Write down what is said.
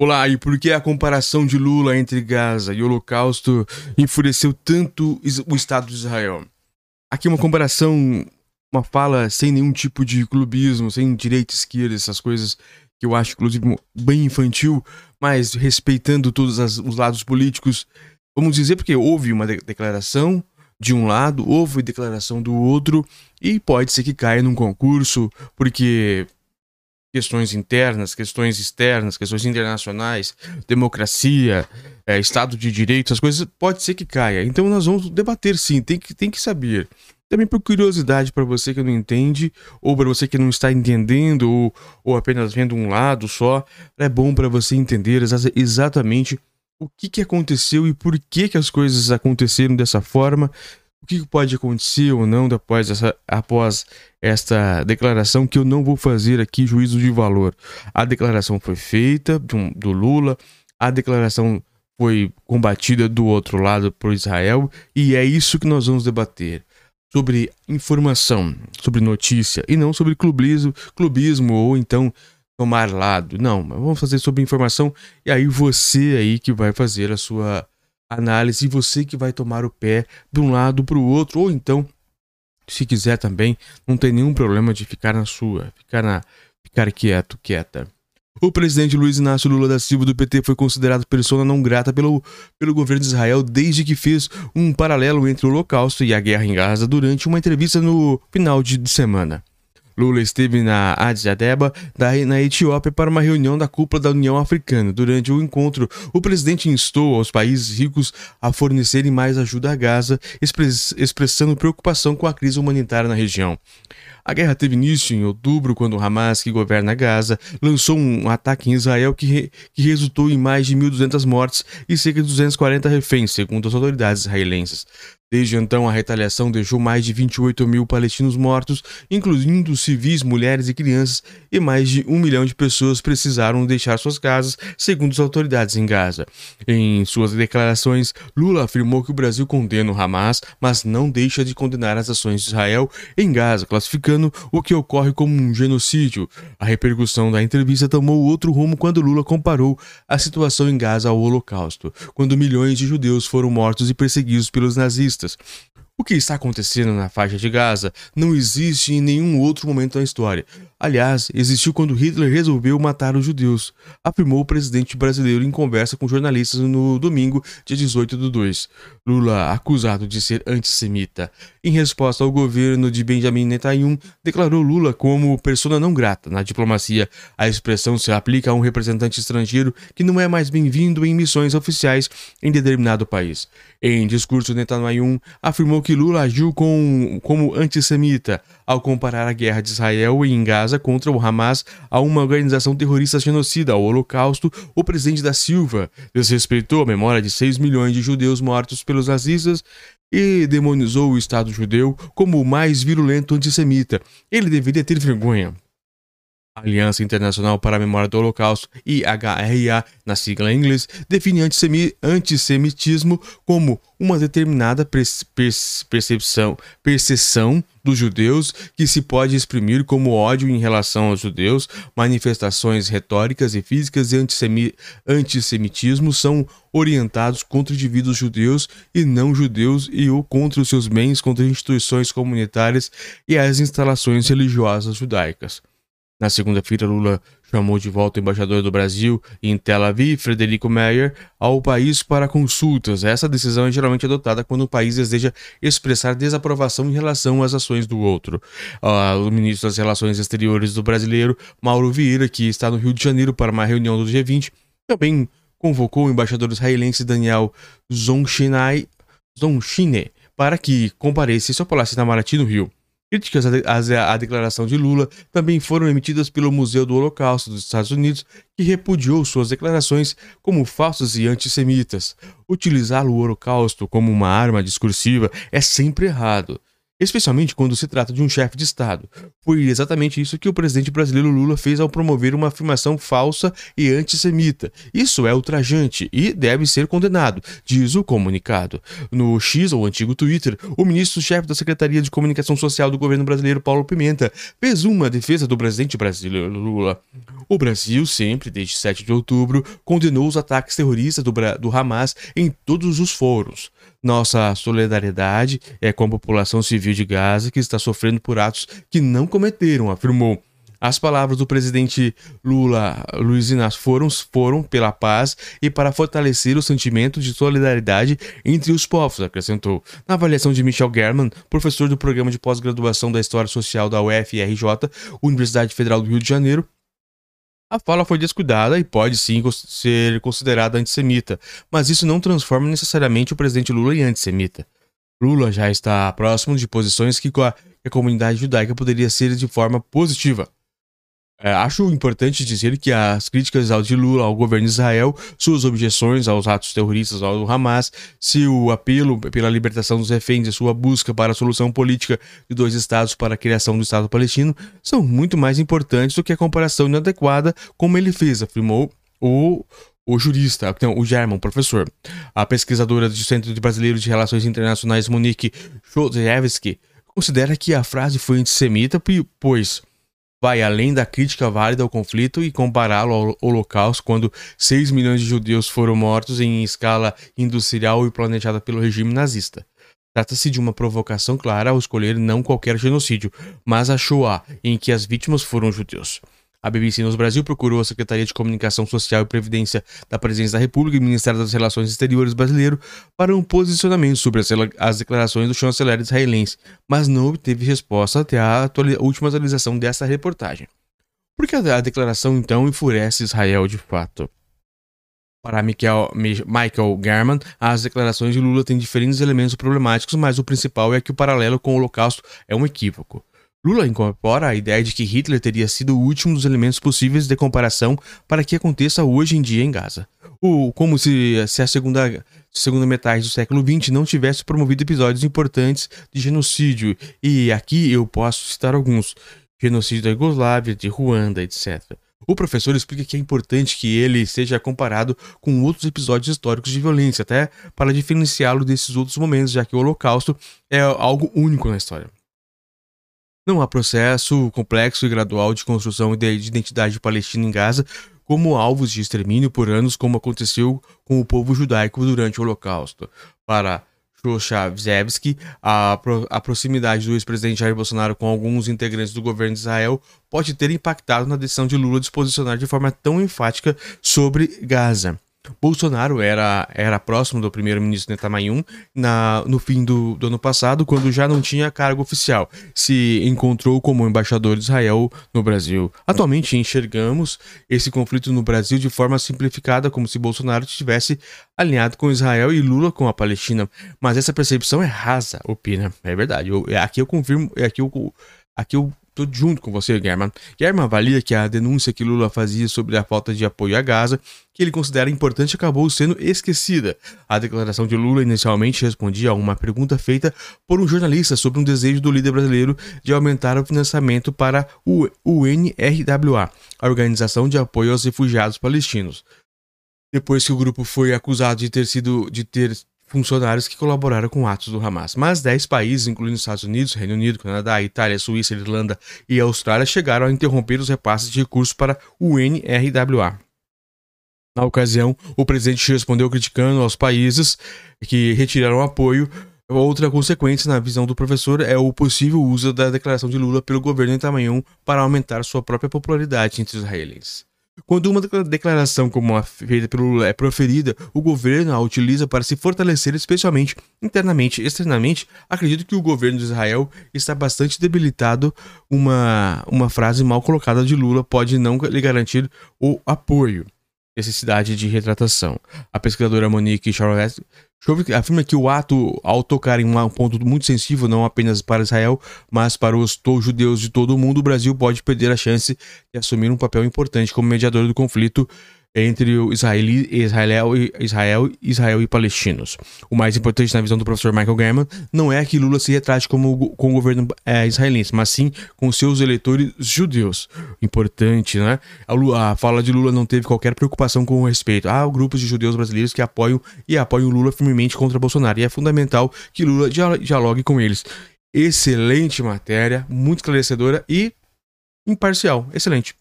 Olá, e por que a comparação de Lula entre Gaza e Holocausto enfureceu tanto o Estado de Israel? Aqui uma comparação, uma fala sem nenhum tipo de clubismo, sem direita, esquerda, essas coisas que eu acho, inclusive, bem infantil, mas respeitando todos as, os lados políticos. Vamos dizer, porque houve uma de declaração de um lado, houve declaração do outro, e pode ser que caia num concurso, porque questões internas, questões externas, questões internacionais, democracia, é, Estado de Direito, as coisas pode ser que caia. Então nós vamos debater sim, tem que, tem que saber. Também por curiosidade para você que não entende, ou para você que não está entendendo, ou, ou apenas vendo um lado só, é bom para você entender exatamente o que, que aconteceu e por que, que as coisas aconteceram dessa forma o que pode acontecer ou não após, essa, após esta declaração que eu não vou fazer aqui juízo de valor. A declaração foi feita do, do Lula, a declaração foi combatida do outro lado por Israel e é isso que nós vamos debater sobre informação, sobre notícia e não sobre clubismo, clubismo ou então tomar lado. Não, vamos fazer sobre informação e aí você aí que vai fazer a sua análise, você que vai tomar o pé de um lado para o outro, ou então, se quiser também, não tem nenhum problema de ficar na sua, ficar, na, ficar quieto, quieta. O presidente Luiz Inácio Lula da Silva do PT foi considerado persona não grata pelo, pelo governo de Israel desde que fez um paralelo entre o Holocausto e a guerra em Gaza durante uma entrevista no final de semana. Lula esteve na Addis Abeba, na Etiópia, para uma reunião da cúpula da União Africana. Durante o encontro, o presidente instou aos países ricos a fornecerem mais ajuda a Gaza, expressando preocupação com a crise humanitária na região. A guerra teve início em outubro, quando o Hamas, que governa Gaza, lançou um ataque em Israel que, re que resultou em mais de 1.200 mortes e cerca de 240 reféns, segundo as autoridades israelenses. Desde então, a retaliação deixou mais de 28 mil palestinos mortos, incluindo civis, mulheres e crianças, e mais de um milhão de pessoas precisaram deixar suas casas, segundo as autoridades em Gaza. Em suas declarações, Lula afirmou que o Brasil condena o Hamas, mas não deixa de condenar as ações de Israel em Gaza, classificando o que ocorre como um genocídio. A repercussão da entrevista tomou outro rumo quando Lula comparou a situação em Gaza ao Holocausto, quando milhões de judeus foram mortos e perseguidos pelos nazistas. ist. O que está acontecendo na faixa de Gaza não existe em nenhum outro momento da história. Aliás, existiu quando Hitler resolveu matar os judeus, afirmou o presidente brasileiro em conversa com jornalistas no domingo, dia 18 de 2. Lula, acusado de ser antissemita. Em resposta ao governo de Benjamin Netanyahu, declarou Lula como persona não grata. Na diplomacia, a expressão se aplica a um representante estrangeiro que não é mais bem-vindo em missões oficiais em determinado país. Em discurso, Netanyahu afirmou que Lula agiu com, como antissemita ao comparar a guerra de Israel em Gaza contra o Hamas a uma organização terrorista genocida, ao Holocausto, o presidente da Silva desrespeitou a memória de 6 milhões de judeus mortos pelos nazistas e demonizou o Estado judeu como o mais virulento antissemita. Ele deveria ter vergonha. Aliança Internacional para a Memória do Holocausto, IHRA, na sigla em inglês, define antissemitismo como uma determinada percepção, percepção dos judeus que se pode exprimir como ódio em relação aos judeus, manifestações retóricas e físicas de antissemi antissemitismo são orientados contra indivíduos judeus e não judeus e ou contra os seus bens, contra instituições comunitárias e as instalações religiosas judaicas. Na segunda-feira, Lula chamou de volta o embaixador do Brasil em Tel Aviv, Frederico Meyer, ao país para consultas. Essa decisão é geralmente adotada quando o país deseja expressar desaprovação em relação às ações do outro. Uh, o ministro das Relações Exteriores do brasileiro, Mauro Vieira, que está no Rio de Janeiro para uma reunião do G20, também convocou o embaixador israelense Daniel Zonshine para que comparecesse ao Palácio Itamaraty no Rio. Críticas à, declaração de Lula também foram emitidas pelo Museu do Holocausto dos Estados Unidos, que repudiou suas declarações como falsas e antissemitas. Utilizar o Holocausto como uma arma discursiva é sempre errado. Especialmente quando se trata de um chefe de Estado. Foi exatamente isso que o presidente brasileiro Lula fez ao promover uma afirmação falsa e antissemita. Isso é ultrajante e deve ser condenado, diz o comunicado. No X, ou antigo Twitter, o ministro-chefe da Secretaria de Comunicação Social do governo brasileiro, Paulo Pimenta, fez uma defesa do presidente brasileiro Lula. O Brasil sempre, desde 7 de outubro, condenou os ataques terroristas do, do Hamas em todos os fóruns. Nossa solidariedade é com a população civil de Gaza que está sofrendo por atos que não cometeram, afirmou. As palavras do presidente Lula Luiz Inácio foram, foram pela paz e para fortalecer o sentimento de solidariedade entre os povos, acrescentou. Na avaliação de Michel German, professor do programa de pós-graduação da História Social da UFRJ, Universidade Federal do Rio de Janeiro, a fala foi descuidada e pode sim ser considerada antissemita, mas isso não transforma necessariamente o presidente Lula em antissemita. Lula já está próximo de posições que a comunidade judaica poderia ser de forma positiva. É, acho importante dizer que as críticas ao de Lula ao governo de Israel, suas objeções aos atos terroristas ao Hamas, seu apelo pela libertação dos reféns e sua busca para a solução política de dois estados para a criação do Estado palestino são muito mais importantes do que a comparação inadequada como ele fez, afirmou o o jurista, o German, professor. A pesquisadora do Centro Brasileiro de Relações Internacionais, Monique Szodzewski, considera que a frase foi antissemita, pois vai além da crítica válida ao conflito e compará-lo ao Holocausto, quando 6 milhões de judeus foram mortos em escala industrial e planejada pelo regime nazista. Trata-se de uma provocação clara ao escolher não qualquer genocídio, mas a Shoah, em que as vítimas foram judeus. A BBC News Brasil procurou a Secretaria de Comunicação Social e Previdência da Presidência da República e o Ministério das Relações Exteriores brasileiro para um posicionamento sobre as declarações do chanceler israelense, mas não obteve resposta até a última atualização dessa reportagem. Por que a declaração então enfurece Israel de fato? Para Michael, Michael German, as declarações de Lula têm diferentes elementos problemáticos, mas o principal é que o paralelo com o Holocausto é um equívoco. Lula incorpora a ideia de que Hitler teria sido o último dos elementos possíveis de comparação para que aconteça hoje em dia em Gaza. O, como se, se a segunda, segunda metade do século XX não tivesse promovido episódios importantes de genocídio, e aqui eu posso citar alguns: genocídio da Iugoslávia, de Ruanda, etc. O professor explica que é importante que ele seja comparado com outros episódios históricos de violência, até para diferenciá-lo desses outros momentos, já que o Holocausto é algo único na história. Não há processo complexo e gradual de construção de identidade palestina em Gaza como alvos de extermínio por anos, como aconteceu com o povo judaico durante o Holocausto. Para Shoshavzevski, a, pro, a proximidade do ex-presidente Jair Bolsonaro com alguns integrantes do governo de Israel pode ter impactado na decisão de Lula de se posicionar de forma tão enfática sobre Gaza. Bolsonaro era, era próximo do primeiro-ministro Netanyahu na, no fim do, do, ano passado, quando já não tinha cargo oficial. Se encontrou como embaixador de Israel no Brasil. Atualmente enxergamos esse conflito no Brasil de forma simplificada, como se Bolsonaro estivesse alinhado com Israel e Lula com a Palestina. Mas essa percepção é rasa, opina. É verdade. Eu, aqui eu confirmo, aqui eu, aqui eu Tô junto com você, German. German avalia que a denúncia que Lula fazia sobre a falta de apoio a Gaza, que ele considera importante, acabou sendo esquecida. A declaração de Lula inicialmente respondia a uma pergunta feita por um jornalista sobre um desejo do líder brasileiro de aumentar o financiamento para o UNRWA, a Organização de Apoio aos Refugiados Palestinos. Depois que o grupo foi acusado de ter sido de ter funcionários que colaboraram com atos do Hamas. Mas 10 países, incluindo Estados Unidos, Reino Unido, Canadá, Itália, Suíça, Irlanda e Austrália, chegaram a interromper os repasses de recursos para o UNRWA. Na ocasião, o presidente respondeu criticando aos países que retiraram apoio. Outra consequência, na visão do professor, é o possível uso da declaração de Lula pelo governo Netanyahu para aumentar sua própria popularidade entre os israelenses. Quando uma declaração como a feita pelo Lula é proferida, o governo a utiliza para se fortalecer, especialmente internamente e externamente. Acredito que o governo de Israel está bastante debilitado. Uma, uma frase mal colocada de Lula pode não lhe garantir o apoio. Necessidade de retratação. A pesquisadora Monique Charles afirma que o ato, ao tocar em um ponto muito sensível, não apenas para Israel, mas para os judeus de todo o mundo, o Brasil pode perder a chance de assumir um papel importante como mediador do conflito entre o Israel, Israel, Israel, Israel e palestinos. O mais importante na visão do professor Michael Gaiman não é que Lula se retrate como, com o governo é, israelense, mas sim com seus eleitores judeus. Importante, né? A, a, fala de Lula não teve qualquer preocupação com o respeito. Há grupos de judeus brasileiros que apoiam e apoiam Lula firmemente contra Bolsonaro. E é fundamental que Lula dialogue com eles. Excelente matéria, muito esclarecedora e imparcial. Excelente.